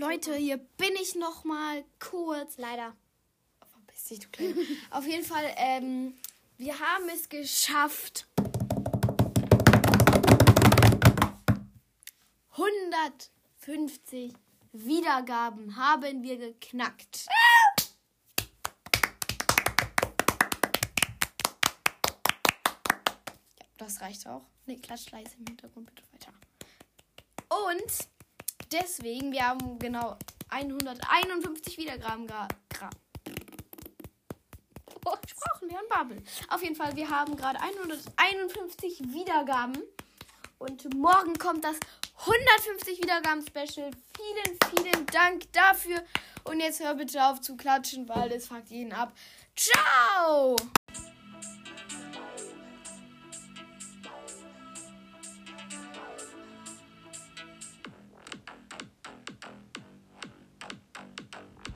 Leute, hier bin ich noch mal kurz. Leider. Verpiss dich, du Kleine. Auf jeden Fall, ähm, wir haben es geschafft. 150 Wiedergaben haben wir geknackt. Ja, das reicht auch. Ne, klatsch leise im Hintergrund bitte weiter. Und deswegen, wir haben genau 151 Wiedergaben gra oh, Sprachenlernen Babbel. Auf jeden Fall, wir haben gerade 151 Wiedergaben. Und morgen kommt das 150 Wiedergaben Special. Vielen, vielen Dank dafür. Und jetzt hör bitte auf zu klatschen, weil es fuckt jeden ab. Ciao!